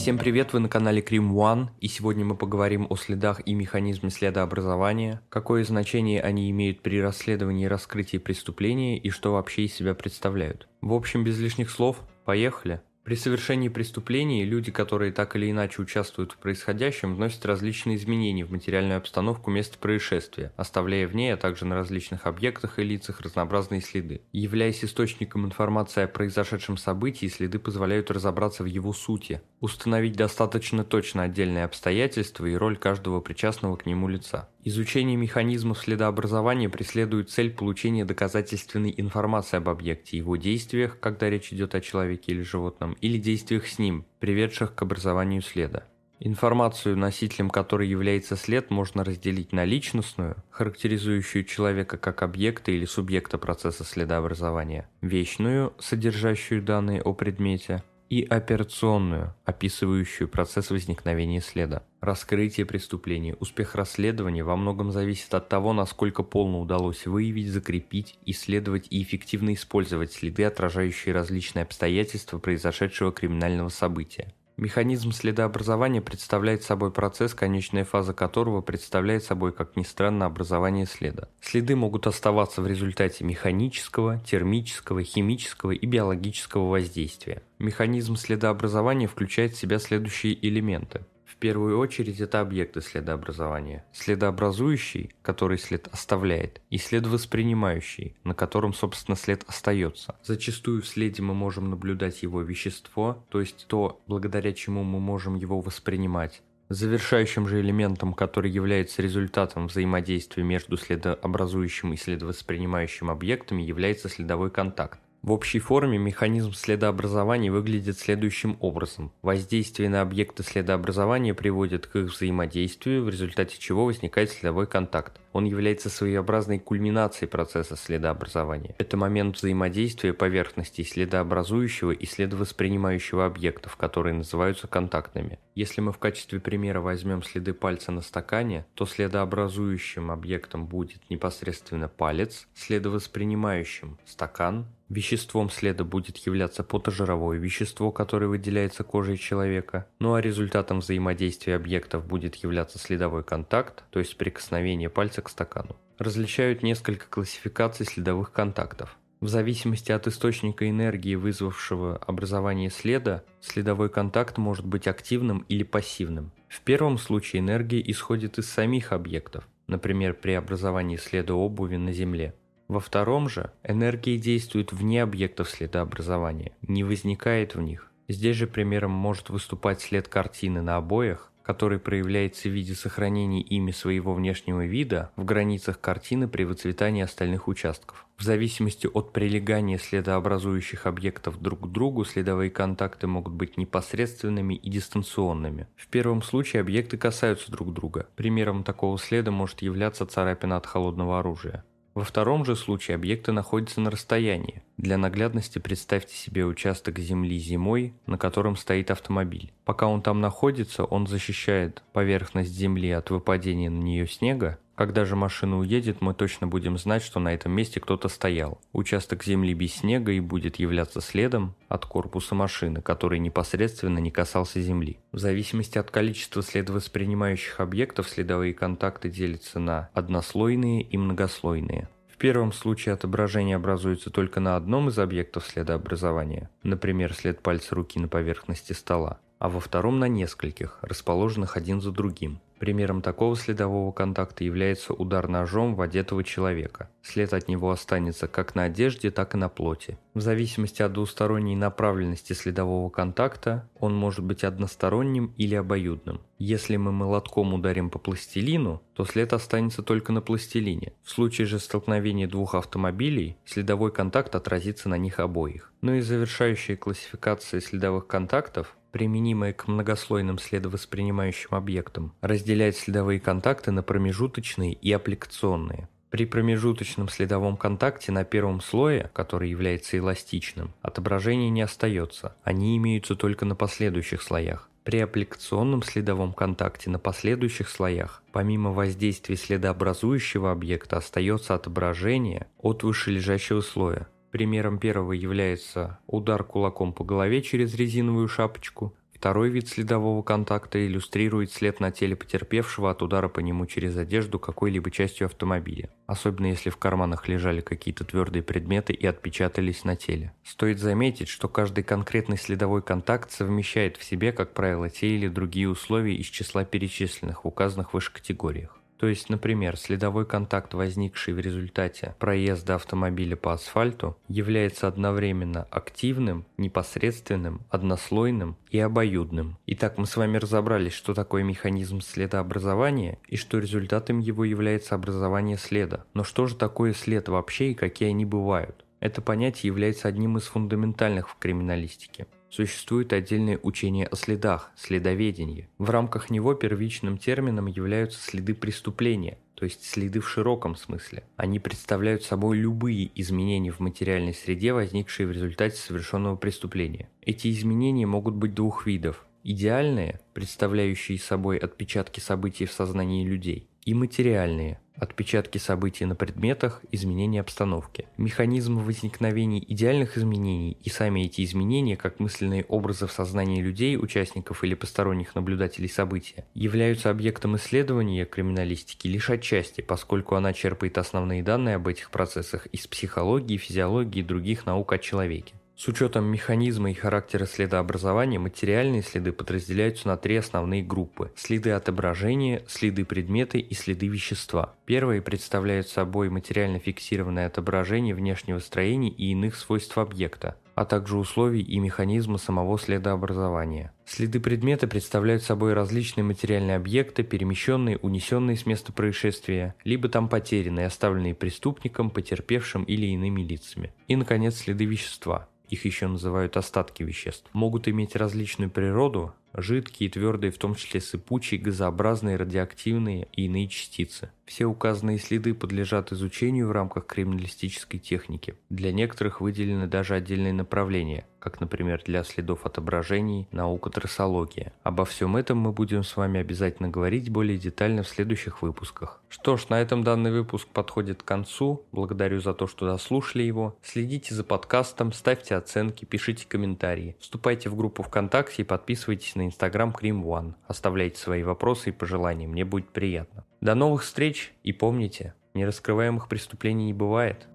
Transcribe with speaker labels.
Speaker 1: Всем привет, вы на канале Крим One, и сегодня мы поговорим о следах и механизме следообразования, какое значение они имеют при расследовании и раскрытии преступления и что вообще из себя представляют. В общем, без лишних слов, поехали! При совершении преступлений люди, которые так или иначе участвуют в происходящем, вносят различные изменения в материальную обстановку места происшествия, оставляя в ней, а также на различных объектах и лицах разнообразные следы. Являясь источником информации о произошедшем событии, следы позволяют разобраться в его сути, установить достаточно точно отдельные обстоятельства и роль каждого причастного к нему лица. Изучение механизмов следообразования преследует цель получения доказательственной информации об объекте, его действиях, когда речь идет о человеке или животном, или действиях с ним, приведших к образованию следа. Информацию, носителем которой является след, можно разделить на личностную, характеризующую человека как объекта или субъекта процесса следообразования, вечную, содержащую данные о предмете, и операционную, описывающую процесс возникновения следа. Раскрытие преступления, успех расследования во многом зависит от того, насколько полно удалось выявить, закрепить, исследовать и эффективно использовать следы, отражающие различные обстоятельства произошедшего криминального события. Механизм следообразования представляет собой процесс, конечная фаза которого представляет собой, как ни странно, образование следа. Следы могут оставаться в результате механического, термического, химического и биологического воздействия. Механизм следообразования включает в себя следующие элементы. В первую очередь это объекты следообразования. Следообразующий, который след оставляет, и следовоспринимающий, на котором, собственно, след остается. Зачастую в следе мы можем наблюдать его вещество, то есть то, благодаря чему мы можем его воспринимать. Завершающим же элементом, который является результатом взаимодействия между следообразующим и следовоспринимающим объектами, является следовой контакт. В общей форме механизм следообразования выглядит следующим образом. Воздействие на объекты следообразования приводит к их взаимодействию, в результате чего возникает следовой контакт. Он является своеобразной кульминацией процесса следообразования. Это момент взаимодействия поверхностей следообразующего и следовоспринимающего объектов, которые называются контактными. Если мы в качестве примера возьмем следы пальца на стакане, то следообразующим объектом будет непосредственно палец, следовоспринимающим – стакан, Веществом следа будет являться потожировое вещество, которое выделяется кожей человека, ну а результатом взаимодействия объектов будет являться следовой контакт, то есть прикосновение пальца к стакану. Различают несколько классификаций следовых контактов. В зависимости от источника энергии, вызвавшего образование следа, следовой контакт может быть активным или пассивным. В первом случае энергия исходит из самих объектов, например, при образовании следа обуви на Земле. Во втором же энергия действует вне объектов следообразования, не возникает в них. Здесь же примером может выступать след картины на обоях, который проявляется в виде сохранения ими своего внешнего вида в границах картины при выцветании остальных участков. В зависимости от прилегания следообразующих объектов друг к другу, следовые контакты могут быть непосредственными и дистанционными. В первом случае объекты касаются друг друга. Примером такого следа может являться царапина от холодного оружия. Во втором же случае объекты находятся на расстоянии. Для наглядности представьте себе участок земли зимой, на котором стоит автомобиль. Пока он там находится, он защищает поверхность земли от выпадения на нее снега, когда же машина уедет, мы точно будем знать, что на этом месте кто-то стоял. Участок земли без снега и будет являться следом от корпуса машины, который непосредственно не касался земли. В зависимости от количества следовоспринимающих объектов следовые контакты делятся на однослойные и многослойные. В первом случае отображение образуется только на одном из объектов следообразования, например, след пальца руки на поверхности стола, а во втором на нескольких, расположенных один за другим. Примером такого следового контакта является удар ножом в одетого человека. След от него останется как на одежде, так и на плоти. В зависимости от двусторонней направленности следового контакта, он может быть односторонним или обоюдным. Если мы молотком ударим по пластилину, то след останется только на пластилине. В случае же столкновения двух автомобилей, следовой контакт отразится на них обоих. Ну и завершающая классификация следовых контактов применимая к многослойным следовоспринимающим объектам, разделяет следовые контакты на промежуточные и аппликационные. При промежуточном следовом контакте на первом слое, который является эластичным, отображения не остается, они имеются только на последующих слоях. При аппликационном следовом контакте на последующих слоях, помимо воздействия следообразующего объекта, остается отображение от вышележащего слоя. Примером первого является удар кулаком по голове через резиновую шапочку, Второй вид следового контакта иллюстрирует след на теле потерпевшего от удара по нему через одежду какой-либо частью автомобиля, особенно если в карманах лежали какие-то твердые предметы и отпечатались на теле. Стоит заметить, что каждый конкретный следовой контакт совмещает в себе, как правило, те или другие условия из числа перечисленных в указанных выше категориях. То есть, например, следовой контакт, возникший в результате проезда автомобиля по асфальту, является одновременно активным, непосредственным, однослойным и обоюдным. Итак, мы с вами разобрались, что такое механизм следообразования и что результатом его является образование следа. Но что же такое след вообще и какие они бывают? Это понятие является одним из фундаментальных в криминалистике. Существует отдельное учение о следах, следоведение. В рамках него первичным термином являются следы преступления, то есть следы в широком смысле. Они представляют собой любые изменения в материальной среде, возникшие в результате совершенного преступления. Эти изменения могут быть двух видов. Идеальные, представляющие собой отпечатки событий в сознании людей, и материальные, отпечатки событий на предметах, изменения обстановки. Механизм возникновения идеальных изменений и сами эти изменения, как мысленные образы в сознании людей, участников или посторонних наблюдателей события, являются объектом исследования криминалистики лишь отчасти, поскольку она черпает основные данные об этих процессах из психологии, физиологии и других наук о человеке. С учетом механизма и характера следообразования материальные следы подразделяются на три основные группы – следы отображения, следы предмета и следы вещества. Первые представляют собой материально фиксированное отображение внешнего строения и иных свойств объекта, а также условий и механизма самого следообразования. Следы предмета представляют собой различные материальные объекты, перемещенные, унесенные с места происшествия, либо там потерянные, оставленные преступником, потерпевшим или иными лицами. И, наконец, следы вещества их еще называют остатки веществ, могут иметь различную природу, жидкие, твердые, в том числе сыпучие, газообразные, радиоактивные и иные частицы. Все указанные следы подлежат изучению в рамках криминалистической техники. Для некоторых выделены даже отдельные направления, как, например, для следов отображений, наука трассология. Обо всем этом мы будем с вами обязательно говорить более детально в следующих выпусках. Что ж, на этом данный выпуск подходит к концу. Благодарю за то, что дослушали его. Следите за подкастом, ставьте оценки, пишите комментарии. Вступайте в группу ВКонтакте и подписывайтесь на инстаграм Крим One. Оставляйте свои вопросы и пожелания, мне будет приятно. До новых встреч и помните, нераскрываемых преступлений не бывает.